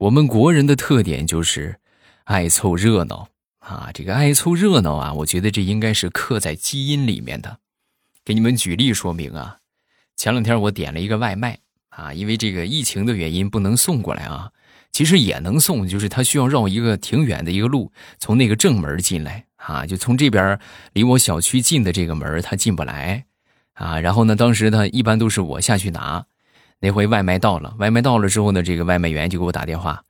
我们国人的特点就是爱凑热闹啊，这个爱凑热闹啊，我觉得这应该是刻在基因里面的。给你们举例说明啊，前两天我点了一个外卖啊，因为这个疫情的原因不能送过来啊，其实也能送，就是他需要绕一个挺远的一个路，从那个正门进来啊，就从这边离我小区近的这个门他进不来啊。然后呢，当时他一般都是我下去拿。那回外卖到了，外卖到了之后呢，这个外卖员就给我打电话，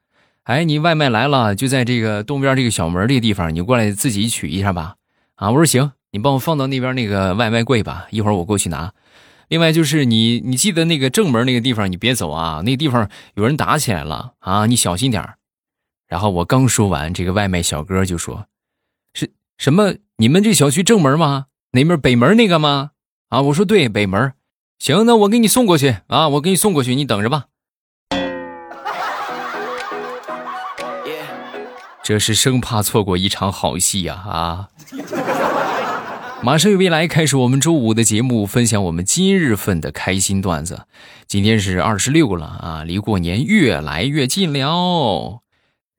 哎，你外卖来了，就在这个东边这个小门这个地方，你过来自己取一下吧。啊，我说行，你帮我放到那边那个外卖柜吧，一会儿我过去拿。另外就是你，你记得那个正门那个地方，你别走啊，那地方有人打起来了啊，你小心点然后我刚说完，这个外卖小哥就说：“是什么？你们这小区正门吗？哪门？北门那个吗？”啊，我说对，北门。行，那我给你送过去啊！我给你送过去，你等着吧。这是生怕错过一场好戏呀！啊，马上与未来开始我们周五的节目，分享我们今日份的开心段子。今天是二十六了啊，离过年越来越近了。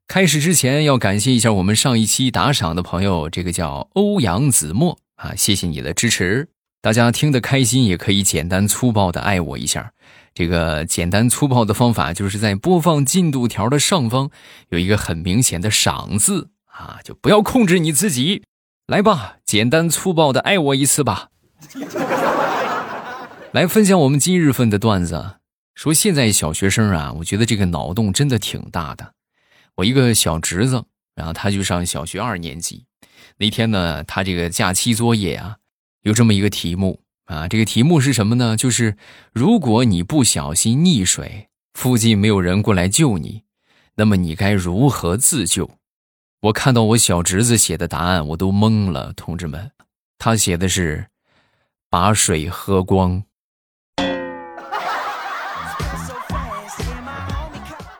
开始之前要感谢一下我们上一期打赏的朋友，这个叫欧阳子墨啊，谢谢你的支持。大家听得开心，也可以简单粗暴的爱我一下。这个简单粗暴的方法，就是在播放进度条的上方有一个很明显的“赏”字啊，就不要控制你自己，来吧，简单粗暴的爱我一次吧。来分享我们今日份的段子，说现在小学生啊，我觉得这个脑洞真的挺大的。我一个小侄子，然后他就上小学二年级，那天呢，他这个假期作业啊。有这么一个题目啊，这个题目是什么呢？就是如果你不小心溺水，附近没有人过来救你，那么你该如何自救？我看到我小侄子写的答案，我都懵了，同志们，他写的是把水喝光，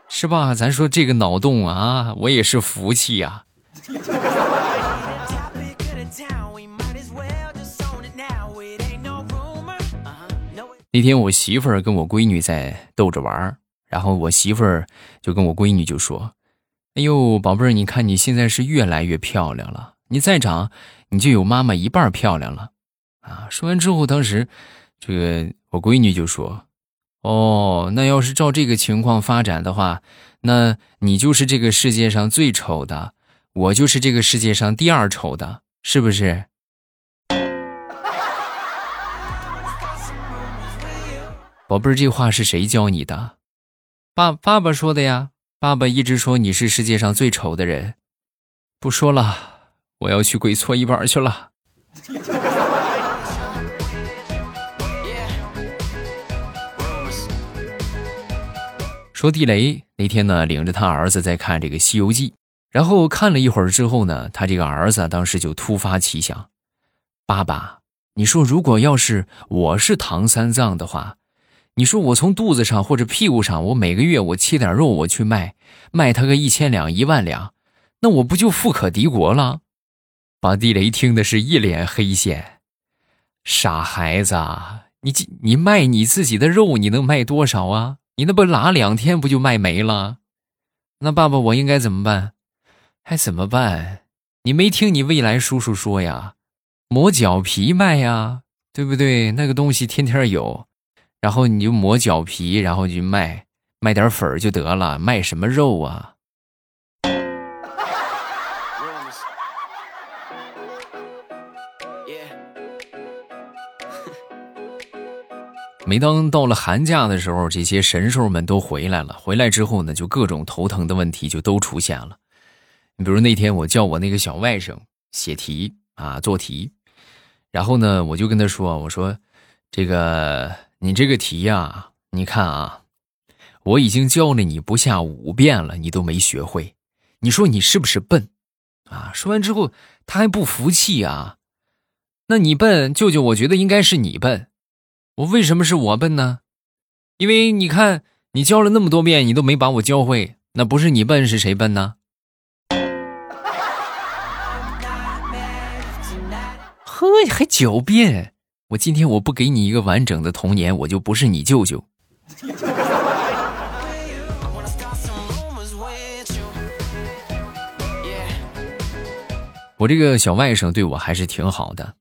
是吧？咱说这个脑洞啊，我也是服气呀。那天我媳妇儿跟我闺女在逗着玩儿，然后我媳妇儿就跟我闺女就说：“哎呦，宝贝儿，你看你现在是越来越漂亮了，你再长，你就有妈妈一半漂亮了。”啊，说完之后，当时这个我闺女就说：“哦，那要是照这个情况发展的话，那你就是这个世界上最丑的，我就是这个世界上第二丑的，是不是？”宝贝儿，这话是谁教你的？爸爸爸说的呀。爸爸一直说你是世界上最丑的人。不说了，我要去跪搓衣板去了。说地雷那天呢，领着他儿子在看这个《西游记》，然后看了一会儿之后呢，他这个儿子当时就突发奇想：爸爸，你说如果要是我是唐三藏的话。你说我从肚子上或者屁股上，我每个月我切点肉我去卖，卖他个一千两一万两，那我不就富可敌国了？把地雷听的是一脸黑线，傻孩子，你你卖你自己的肉，你能卖多少啊？你那不拉两天不就卖没了？那爸爸我应该怎么办？还怎么办？你没听你未来叔叔说呀？磨脚皮卖呀，对不对？那个东西天天有。然后你就磨脚皮，然后就卖，卖点粉就得了，卖什么肉啊？每当到了寒假的时候，这些神兽们都回来了。回来之后呢，就各种头疼的问题就都出现了。你比如那天我叫我那个小外甥写题啊，做题，然后呢，我就跟他说：“我说这个。”你这个题呀，你看啊，我已经教了你不下五遍了，你都没学会，你说你是不是笨？啊！说完之后他还不服气啊，那你笨，舅舅，我觉得应该是你笨。我为什么是我笨呢？因为你看你教了那么多遍，你都没把我教会，那不是你笨是谁笨呢？呵，还狡辩。我今天我不给你一个完整的童年我就不是你舅舅。我这个小外甥对我还是挺好的。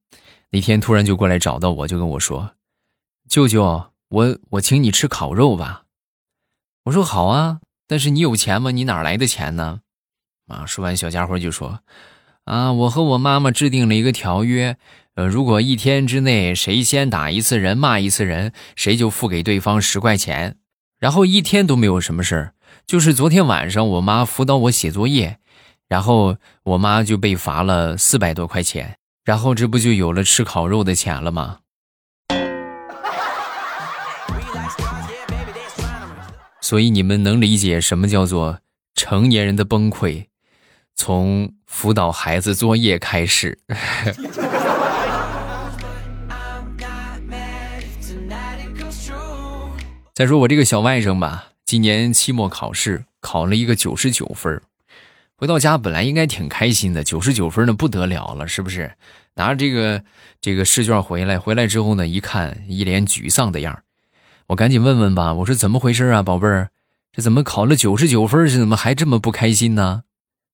那天突然就过来找到我就跟我说舅舅我我请你吃烤肉吧。我说好啊但是你有钱吗？你哪来的钱呢？啊说完小家伙就说啊我和我妈妈制定了一个条约呃，如果一天之内谁先打一次人、骂一次人，谁就付给对方十块钱。然后一天都没有什么事儿，就是昨天晚上我妈辅导我写作业。”然后我妈就被罚了四百多块钱，然后这不就有了吃烤肉的钱了吗？所以你们能理解什么叫做成年人的崩溃，从辅导孩子作业开始。再说我这个小外甥吧，今年期末考试考了一个九十九分。回到家本来应该挺开心的，九十九分呢不得了了，是不是？拿着这个这个试卷回来，回来之后呢，一看一脸沮丧的样我赶紧问问吧，我说怎么回事啊，宝贝儿，这怎么考了九十九分，是怎么还这么不开心呢？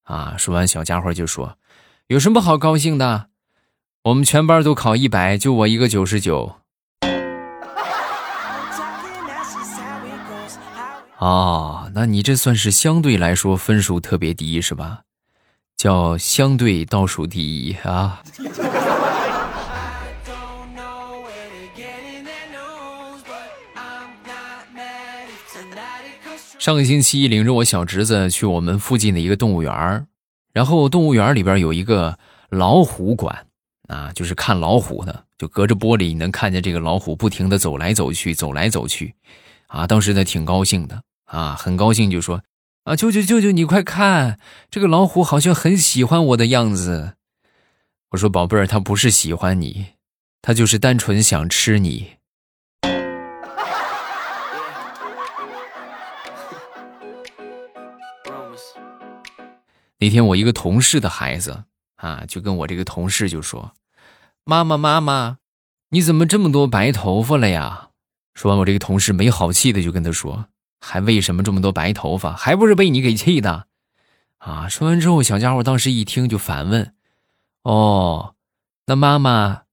啊，说完小家伙就说：“有什么好高兴的？我们全班都考一百，就我一个九十九。”哦，那你这算是相对来说分数特别低是吧？叫相对倒数第一啊。上个星期领着我小侄子去我们附近的一个动物园然后动物园里边有一个老虎馆啊，就是看老虎的，就隔着玻璃你能看见这个老虎不停的走来走去，走来走去，啊，当时呢挺高兴的。啊，很高兴就说：“啊，舅舅舅舅，你快看，这个老虎好像很喜欢我的样子。”我说：“宝贝儿，它不是喜欢你，它就是单纯想吃你。”那天我一个同事的孩子啊，就跟我这个同事就说：“妈妈妈妈，你怎么这么多白头发了呀？”说完，我这个同事没好气的就跟他说。还为什么这么多白头发？还不是被你给气的，啊！说完之后，小家伙当时一听就反问：“哦，那妈妈，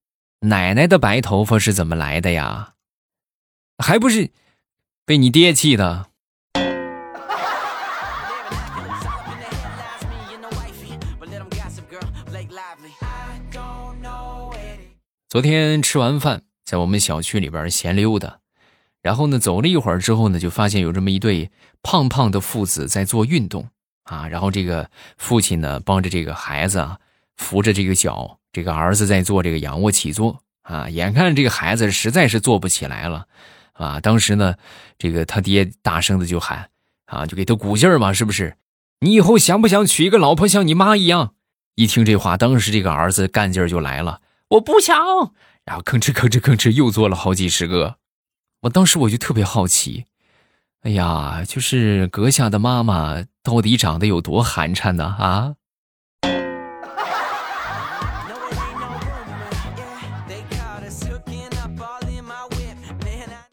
奶奶的白头发是怎么来的呀？还不是被你爹气的？”昨天吃完饭，在我们小区里边闲溜达。然后呢，走了一会儿之后呢，就发现有这么一对胖胖的父子在做运动啊。然后这个父亲呢，帮着这个孩子啊扶着这个脚，这个儿子在做这个仰卧起坐啊。眼看这个孩子实在是做不起来了啊，当时呢，这个他爹大声的就喊啊，就给他鼓劲儿嘛，是不是？你以后想不想娶一个老婆像你妈一样？一听这话，当时这个儿子干劲儿就来了，我不想。然后吭哧吭哧吭哧又做了好几十个。我当时我就特别好奇，哎呀，就是阁下的妈妈到底长得有多寒碜呢？啊！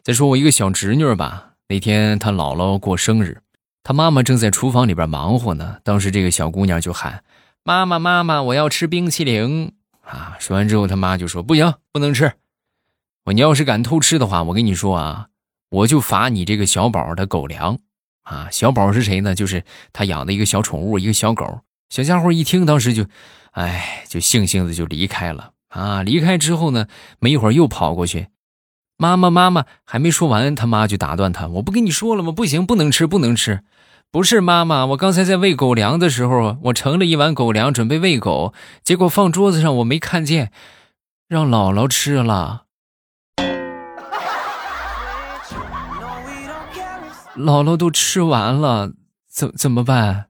再说我一个小侄女吧，那天她姥姥过生日，她妈妈正在厨房里边忙活呢。当时这个小姑娘就喊：“妈妈，妈妈，我要吃冰淇淋！”啊，说完之后，她妈就说：“不行，不能吃。”我你要是敢偷吃的话，我跟你说啊，我就罚你这个小宝的狗粮啊！小宝是谁呢？就是他养的一个小宠物，一个小狗。小家伙一听，当时就，哎，就悻悻的就离开了啊！离开之后呢，没一会儿又跑过去，妈妈妈妈还没说完，他妈就打断他：“我不跟你说了吗？不行，不能吃，不能吃！不是妈妈，我刚才在喂狗粮的时候，我盛了一碗狗粮准备喂狗，结果放桌子上我没看见，让姥姥吃了。”姥姥都吃完了，怎怎么办？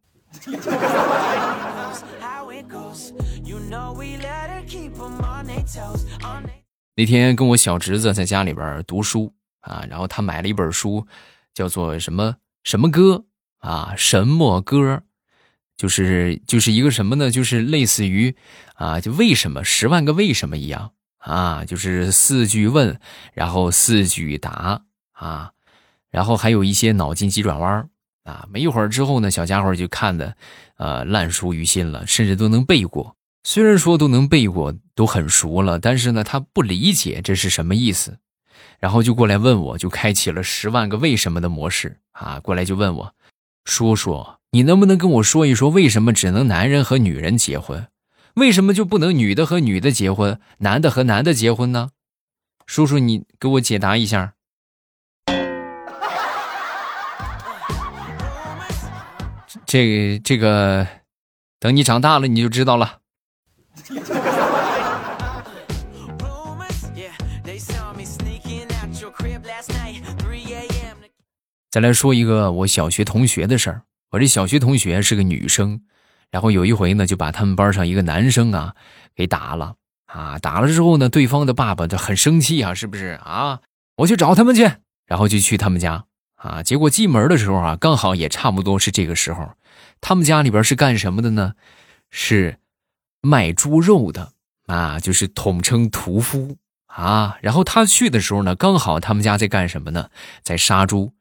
那天跟我小侄子在家里边读书啊，然后他买了一本书，叫做什么什么歌啊？什么歌？就是就是一个什么呢？就是类似于啊，就为什么十万个为什么一样啊？就是四句问，然后四句答啊。然后还有一些脑筋急转弯啊，没一会儿之后呢，小家伙就看的，呃，烂熟于心了，甚至都能背过虽然说都能背过，都很熟了，但是呢，他不理解这是什么意思，然后就过来问我，就开启了十万个为什么的模式啊！过来就问我，叔叔，你能不能跟我说一说，为什么只能男人和女人结婚，为什么就不能女的和女的结婚，男的和男的结婚呢？叔叔，你给我解答一下。这这个，等你长大了你就知道了。再来说一个我小学同学的事儿。我这小学同学是个女生，然后有一回呢，就把他们班上一个男生啊给打了啊。打了之后呢，对方的爸爸就很生气啊，是不是啊？我去找他们去，然后就去他们家啊。结果进门的时候啊，刚好也差不多是这个时候。他们家里边是干什么的呢？是卖猪肉的啊，就是统称屠夫啊。然后他去的时候呢，刚好他们家在干什么呢？在杀猪。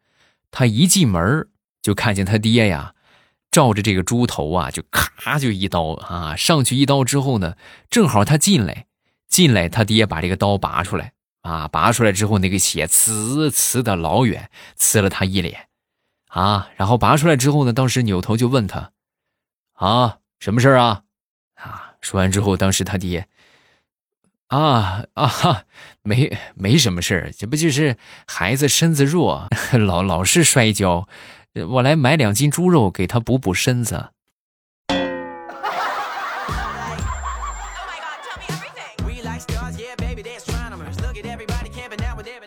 他一进门就看见他爹呀，照着这个猪头啊，就咔就一刀啊，上去一刀之后呢，正好他进来，进来他爹把这个刀拔出来啊，拔出来之后那个血呲呲的老远，呲了他一脸。啊，然后拔出来之后呢，当时扭头就问他：“啊，什么事儿啊？”啊，说完之后，当时他爹：“啊啊哈，没没什么事儿，这不就是孩子身子弱，老老是摔跤，我来买两斤猪肉给他补补身子。”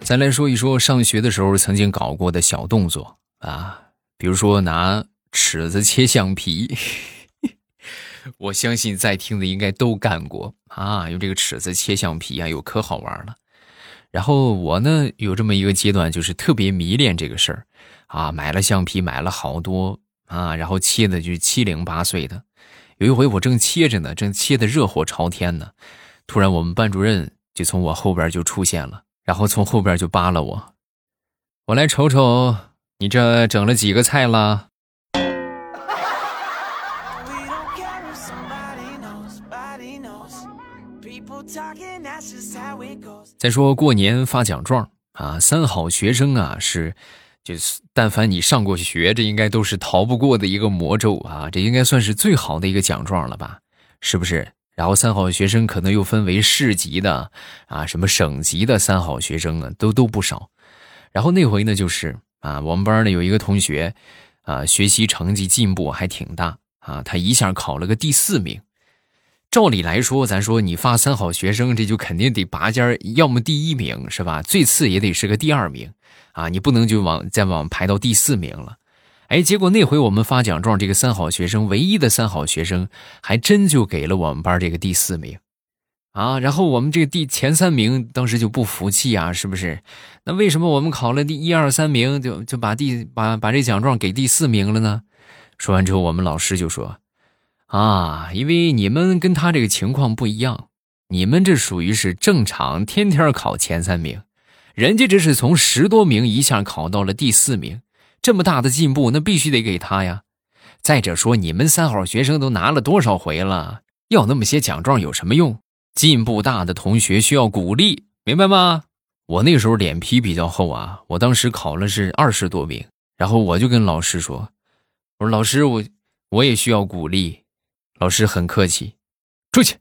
再来说一说上学的时候曾经搞过的小动作。啊，比如说拿尺子切橡皮，我相信在听的应该都干过啊。用这个尺子切橡皮啊，有可好玩了。然后我呢，有这么一个阶段，就是特别迷恋这个事儿啊，买了橡皮，买了好多啊，然后切的就七零八碎的。有一回我正切着呢，正切的热火朝天呢，突然我们班主任就从我后边就出现了，然后从后边就扒拉我，我来瞅瞅。你这整了几个菜啦？再说过年发奖状啊，三好学生啊是，就是但凡你上过学，这应该都是逃不过的一个魔咒啊，这应该算是最好的一个奖状了吧？是不是？然后三好学生可能又分为市级的啊，什么省级的三好学生啊，都都不少。然后那回呢，就是。啊，我们班呢有一个同学，啊，学习成绩进步还挺大啊，他一下考了个第四名。照理来说，咱说你发三好学生，这就肯定得拔尖要么第一名是吧？最次也得是个第二名啊，你不能就往再往排到第四名了。哎，结果那回我们发奖状，这个三好学生，唯一的三好学生，还真就给了我们班这个第四名。啊，然后我们这个第前三名当时就不服气啊，是不是？那为什么我们考了第一二三名，就就把第把把这奖状给第四名了呢？说完之后，我们老师就说：“啊，因为你们跟他这个情况不一样，你们这属于是正常，天天考前三名，人家这是从十多名一下考到了第四名，这么大的进步，那必须得给他呀。再者说，你们三好学生都拿了多少回了，要那么些奖状有什么用？”进步大的同学需要鼓励，明白吗？我那时候脸皮比较厚啊，我当时考了是二十多名，然后我就跟老师说：“我说老师，我我也需要鼓励。”老师很客气，出去。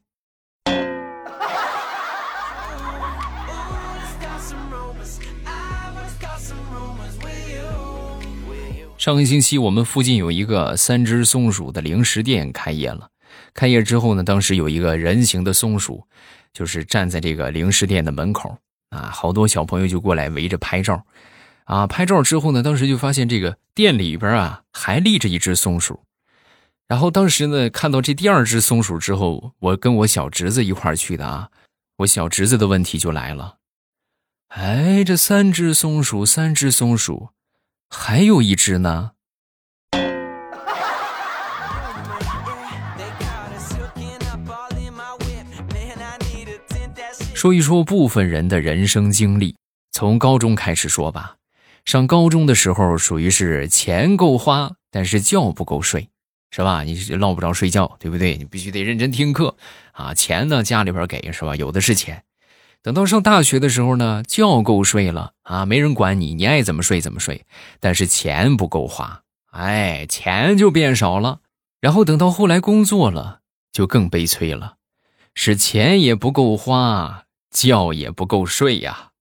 上个星期我们附近有一个三只松鼠的零食店开业了。开业之后呢，当时有一个人形的松鼠，就是站在这个零食店的门口啊，好多小朋友就过来围着拍照，啊，拍照之后呢，当时就发现这个店里边啊还立着一只松鼠，然后当时呢看到这第二只松鼠之后，我跟我小侄子一块去的啊，我小侄子的问题就来了，哎，这三只松鼠，三只松鼠，还有一只呢。说一说部分人的人生经历，从高中开始说吧。上高中的时候，属于是钱够花，但是觉不够睡。是吧？你落不着睡觉，对不对？你必须得认真听课啊！钱呢，家里边给是吧？有的是钱。等到上大学的时候呢，觉够睡了啊，没人管你，你爱怎么睡怎么睡。但是钱不够花，哎，钱就变少了。然后等到后来工作了，就更悲催了，是钱也不够花，觉也不够睡呀。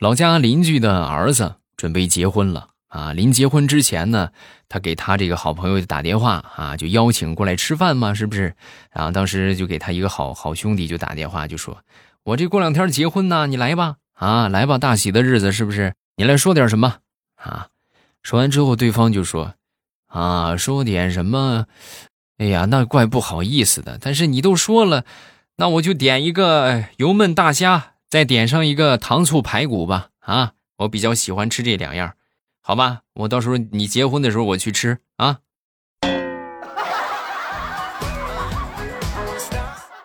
老家邻居的儿子准备结婚了啊！临结婚之前呢，他给他这个好朋友打电话啊，就邀请过来吃饭嘛，是不是？然后当时就给他一个好好兄弟就打电话，就说：“我这过两天结婚呢，你来吧，啊，来吧，大喜的日子是不是？你来说点什么啊？”说完之后，对方就说：“啊，说点什么？哎呀，那怪不好意思的。但是你都说了，那我就点一个油焖大虾。”再点上一个糖醋排骨吧，啊，我比较喜欢吃这两样，好吧，我到时候你结婚的时候我去吃啊。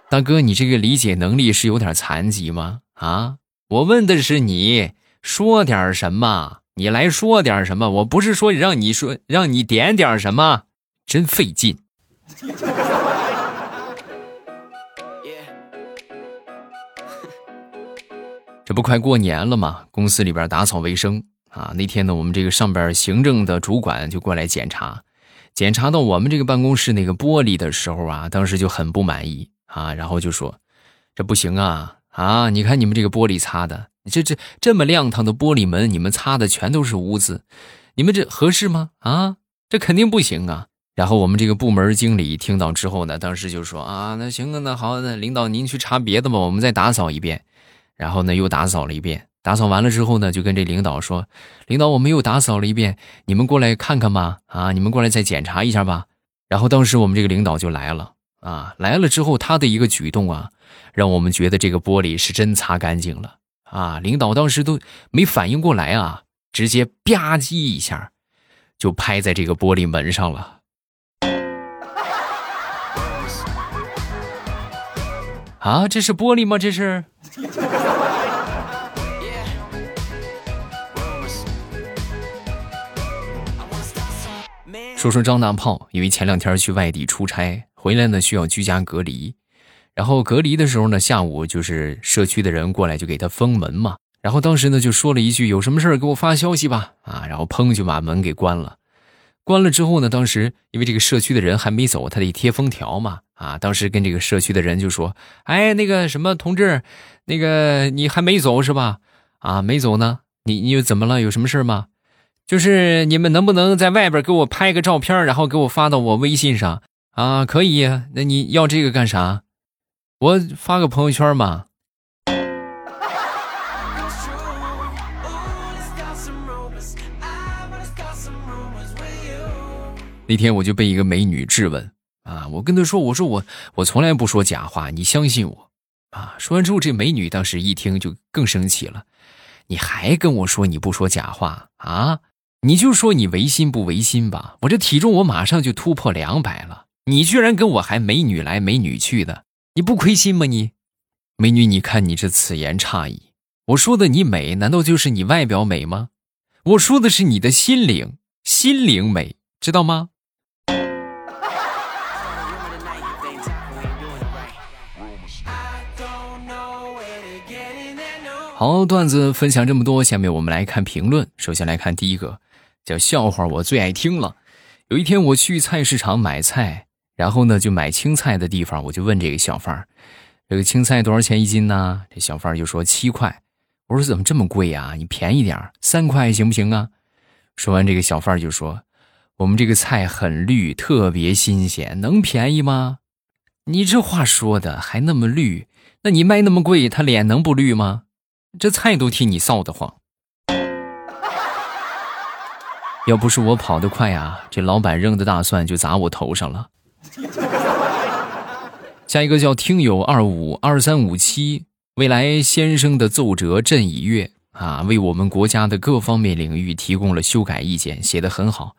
大哥，你这个理解能力是有点残疾吗？啊，我问的是你说点什么，你来说点什么，我不是说让你说让你点点什么，真费劲。这不快过年了吗？公司里边打扫卫生啊。那天呢，我们这个上边行政的主管就过来检查，检查到我们这个办公室那个玻璃的时候啊，当时就很不满意啊，然后就说：“这不行啊啊！你看你们这个玻璃擦的，这这这么亮堂的玻璃门，你们擦的全都是污渍，你们这合适吗？啊，这肯定不行啊！”然后我们这个部门经理听到之后呢，当时就说：“啊，那行啊，那好，那领导您去查别的吧，我们再打扫一遍。”然后呢，又打扫了一遍。打扫完了之后呢，就跟这领导说：“领导，我们又打扫了一遍，你们过来看看吧。啊，你们过来再检查一下吧。”然后当时我们这个领导就来了。啊，来了之后，他的一个举动啊，让我们觉得这个玻璃是真擦干净了。啊，领导当时都没反应过来啊，直接吧唧一下，就拍在这个玻璃门上了。啊，这是玻璃吗？这是。说说张大炮，因为前两天去外地出差，回来呢需要居家隔离，然后隔离的时候呢，下午就是社区的人过来就给他封门嘛，然后当时呢就说了一句：“有什么事给我发消息吧。”啊，然后砰就把门给关了。关了之后呢，当时因为这个社区的人还没走，他得贴封条嘛。啊，当时跟这个社区的人就说：“哎，那个什么同志，那个你还没走是吧？啊，没走呢。你你又怎么了？有什么事吗？就是你们能不能在外边给我拍个照片，然后给我发到我微信上？啊，可以。那你要这个干啥？我发个朋友圈嘛。”那天我就被一个美女质问。啊！我跟她说：“我说我我从来不说假话，你相信我。”啊！说完之后，这美女当时一听就更生气了。你还跟我说你不说假话啊？你就说你违心不违心吧？我这体重我马上就突破两百了，你居然跟我还美女来美女去的，你不亏心吗？你，美女，你看你这此言差矣。我说的你美，难道就是你外表美吗？我说的是你的心灵，心灵美，知道吗？好，段子分享这么多，下面我们来看评论。首先来看第一个，叫笑话，我最爱听了。有一天我去菜市场买菜，然后呢就买青菜的地方，我就问这个小贩儿：“这个青菜多少钱一斤呢？”这小贩儿就说七块。我说怎么这么贵呀？你便宜点儿，三块行不行啊？说完，这个小贩儿就说：“我们这个菜很绿，特别新鲜，能便宜吗？”你这话说的还那么绿，那你卖那么贵，他脸能不绿吗？这菜都替你臊得慌，要不是我跑得快啊，这老板扔的大蒜就砸我头上了。下一个叫听友二五二三五七，未来先生的奏折朕已阅啊，为我们国家的各方面领域提供了修改意见，写得很好。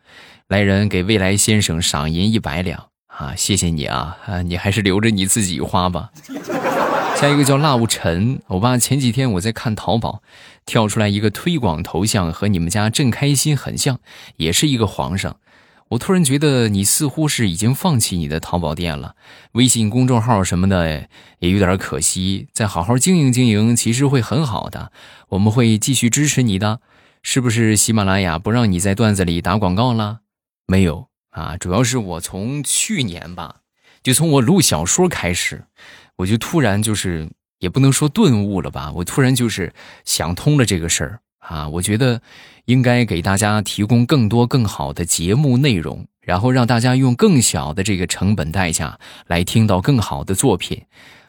来人给未来先生赏银一百两啊，谢谢你啊啊，你还是留着你自己花吧。下一个叫辣物陈，我爸前几天我在看淘宝，跳出来一个推广头像，和你们家朕开心很像，也是一个皇上。我突然觉得你似乎是已经放弃你的淘宝店了，微信公众号什么的也有点可惜。再好好经营经营，其实会很好的。我们会继续支持你的，是不是？喜马拉雅不让你在段子里打广告了？没有啊，主要是我从去年吧，就从我录小说开始，我就突然就是也不能说顿悟了吧，我突然就是想通了这个事儿。啊，我觉得应该给大家提供更多更好的节目内容，然后让大家用更小的这个成本代价来听到更好的作品，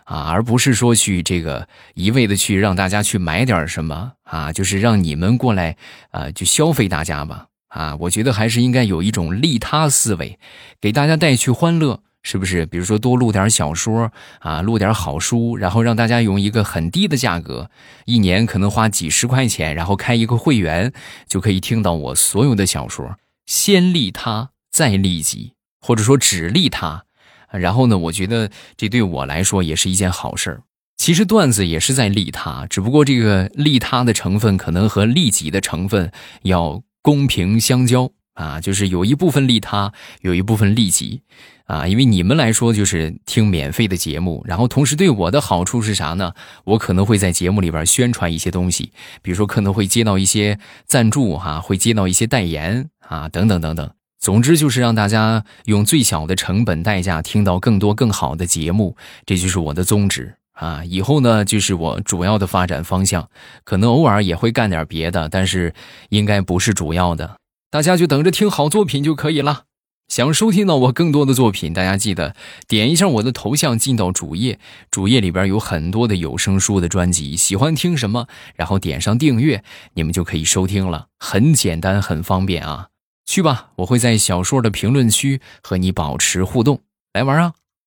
啊，而不是说去这个一味的去让大家去买点什么啊，就是让你们过来啊，就消费大家吧，啊，我觉得还是应该有一种利他思维，给大家带去欢乐。是不是？比如说多录点小说啊，录点好书，然后让大家用一个很低的价格，一年可能花几十块钱，然后开一个会员，就可以听到我所有的小说。先利他，再利己，或者说只利他。然后呢，我觉得这对我来说也是一件好事儿。其实段子也是在利他，只不过这个利他的成分可能和利己的成分要公平相交啊，就是有一部分利他，有一部分利己。啊，因为你们来说就是听免费的节目，然后同时对我的好处是啥呢？我可能会在节目里边宣传一些东西，比如说可能会接到一些赞助哈，会接到一些代言啊，等等等等。总之就是让大家用最小的成本代价听到更多更好的节目，这就是我的宗旨啊。以后呢，就是我主要的发展方向，可能偶尔也会干点别的，但是应该不是主要的。大家就等着听好作品就可以了。想收听到我更多的作品，大家记得点一下我的头像，进到主页。主页里边有很多的有声书的专辑，喜欢听什么，然后点上订阅，你们就可以收听了。很简单，很方便啊！去吧，我会在小说的评论区和你保持互动，来玩啊！